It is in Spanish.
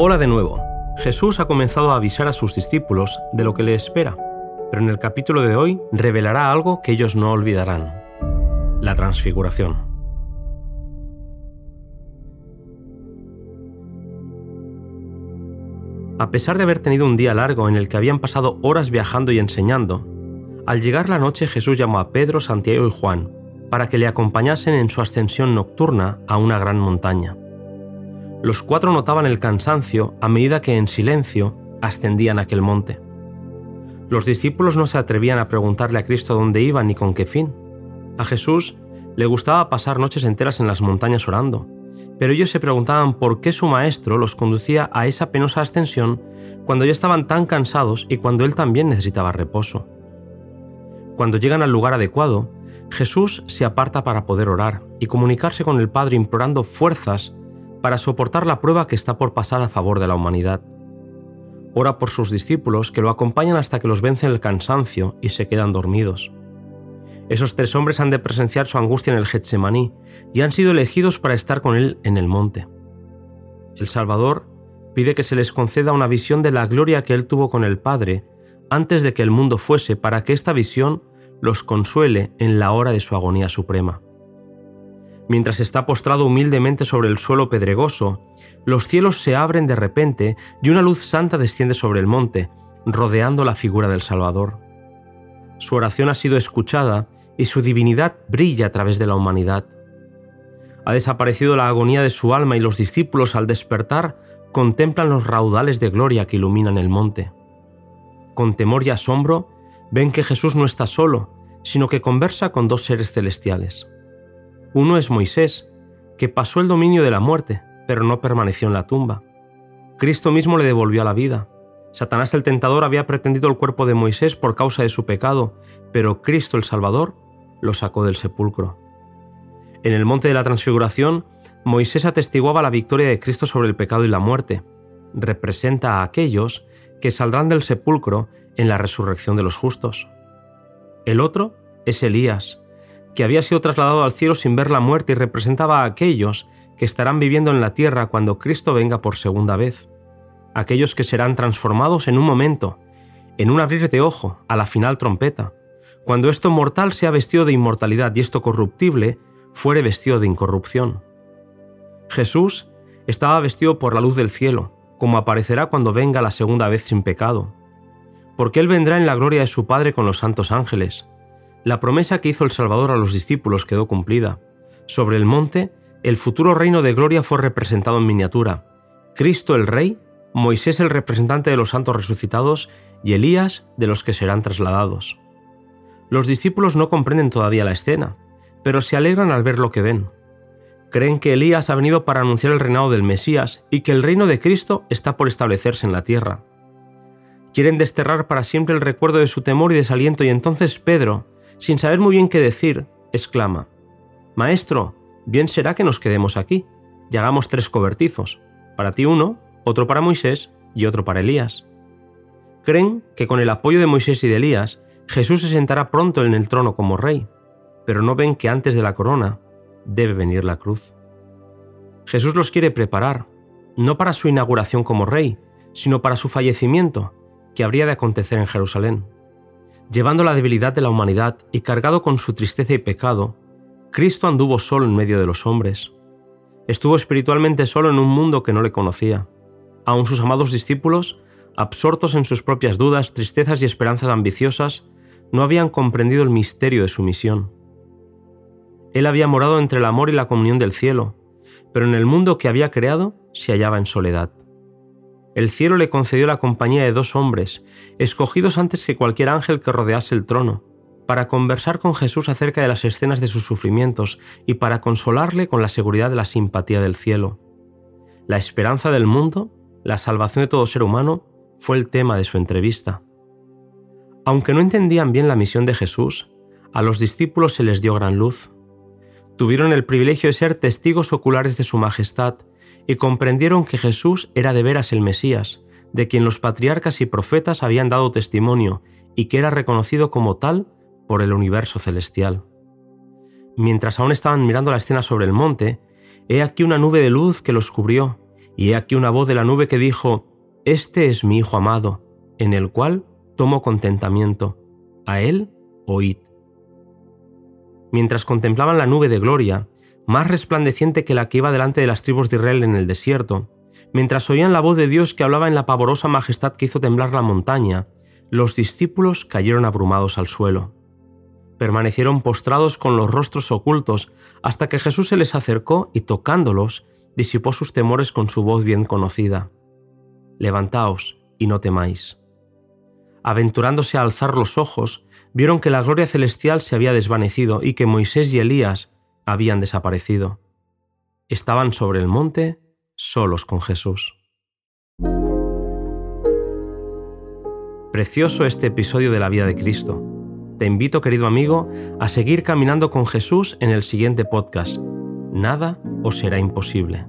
Hola de nuevo. Jesús ha comenzado a avisar a sus discípulos de lo que le espera, pero en el capítulo de hoy revelará algo que ellos no olvidarán, la transfiguración. A pesar de haber tenido un día largo en el que habían pasado horas viajando y enseñando, al llegar la noche Jesús llamó a Pedro, Santiago y Juan para que le acompañasen en su ascensión nocturna a una gran montaña. Los cuatro notaban el cansancio a medida que en silencio ascendían aquel monte. Los discípulos no se atrevían a preguntarle a Cristo dónde iban ni con qué fin. A Jesús le gustaba pasar noches enteras en las montañas orando, pero ellos se preguntaban por qué su maestro los conducía a esa penosa ascensión cuando ya estaban tan cansados y cuando él también necesitaba reposo. Cuando llegan al lugar adecuado, Jesús se aparta para poder orar y comunicarse con el Padre implorando fuerzas para soportar la prueba que está por pasar a favor de la humanidad. Ora por sus discípulos que lo acompañan hasta que los vence el cansancio y se quedan dormidos. Esos tres hombres han de presenciar su angustia en el Getsemaní y han sido elegidos para estar con él en el monte. El Salvador pide que se les conceda una visión de la gloria que él tuvo con el Padre antes de que el mundo fuese para que esta visión los consuele en la hora de su agonía suprema. Mientras está postrado humildemente sobre el suelo pedregoso, los cielos se abren de repente y una luz santa desciende sobre el monte, rodeando la figura del Salvador. Su oración ha sido escuchada y su divinidad brilla a través de la humanidad. Ha desaparecido la agonía de su alma y los discípulos al despertar contemplan los raudales de gloria que iluminan el monte. Con temor y asombro ven que Jesús no está solo, sino que conversa con dos seres celestiales. Uno es Moisés, que pasó el dominio de la muerte, pero no permaneció en la tumba. Cristo mismo le devolvió la vida. Satanás el tentador había pretendido el cuerpo de Moisés por causa de su pecado, pero Cristo el Salvador lo sacó del sepulcro. En el monte de la transfiguración, Moisés atestiguaba la victoria de Cristo sobre el pecado y la muerte. Representa a aquellos que saldrán del sepulcro en la resurrección de los justos. El otro es Elías, que había sido trasladado al cielo sin ver la muerte y representaba a aquellos que estarán viviendo en la tierra cuando Cristo venga por segunda vez, aquellos que serán transformados en un momento, en un abrir de ojo, a la final trompeta, cuando esto mortal sea vestido de inmortalidad y esto corruptible fuere vestido de incorrupción. Jesús estaba vestido por la luz del cielo, como aparecerá cuando venga la segunda vez sin pecado, porque Él vendrá en la gloria de su Padre con los santos ángeles. La promesa que hizo el Salvador a los discípulos quedó cumplida. Sobre el monte, el futuro reino de gloria fue representado en miniatura. Cristo el Rey, Moisés el representante de los santos resucitados y Elías de los que serán trasladados. Los discípulos no comprenden todavía la escena, pero se alegran al ver lo que ven. Creen que Elías ha venido para anunciar el reinado del Mesías y que el reino de Cristo está por establecerse en la tierra. Quieren desterrar para siempre el recuerdo de su temor y desaliento y entonces Pedro, sin saber muy bien qué decir, exclama, Maestro, bien será que nos quedemos aquí y hagamos tres cobertizos, para ti uno, otro para Moisés y otro para Elías. Creen que con el apoyo de Moisés y de Elías, Jesús se sentará pronto en el trono como rey, pero no ven que antes de la corona debe venir la cruz. Jesús los quiere preparar, no para su inauguración como rey, sino para su fallecimiento, que habría de acontecer en Jerusalén. Llevando la debilidad de la humanidad y cargado con su tristeza y pecado, Cristo anduvo solo en medio de los hombres. Estuvo espiritualmente solo en un mundo que no le conocía. Aun sus amados discípulos, absortos en sus propias dudas, tristezas y esperanzas ambiciosas, no habían comprendido el misterio de su misión. Él había morado entre el amor y la comunión del cielo, pero en el mundo que había creado se hallaba en soledad el cielo le concedió la compañía de dos hombres, escogidos antes que cualquier ángel que rodease el trono, para conversar con Jesús acerca de las escenas de sus sufrimientos y para consolarle con la seguridad de la simpatía del cielo. La esperanza del mundo, la salvación de todo ser humano, fue el tema de su entrevista. Aunque no entendían bien la misión de Jesús, a los discípulos se les dio gran luz. Tuvieron el privilegio de ser testigos oculares de su majestad y comprendieron que Jesús era de veras el Mesías, de quien los patriarcas y profetas habían dado testimonio y que era reconocido como tal por el universo celestial. Mientras aún estaban mirando la escena sobre el monte, he aquí una nube de luz que los cubrió, Y he aquí una voz de la nube que dijo, Este es mi Hijo amado, en el cual tomo contentamiento. A él oíd. Mientras contemplaban la nube de gloria, más resplandeciente que la que iba delante de las tribus de Israel en el desierto, mientras oían la voz de Dios que hablaba en la pavorosa majestad que hizo temblar la montaña, los discípulos cayeron abrumados al suelo. Permanecieron postrados con los rostros ocultos hasta que Jesús se les acercó y tocándolos, disipó sus temores con su voz bien conocida. Levantaos y no temáis. Aventurándose a alzar los ojos, vieron que la gloria celestial se había desvanecido y que Moisés y Elías habían desaparecido. Estaban sobre el monte solos con Jesús. Precioso este episodio de la vida de Cristo. Te invito, querido amigo, a seguir caminando con Jesús en el siguiente podcast. Nada os será imposible.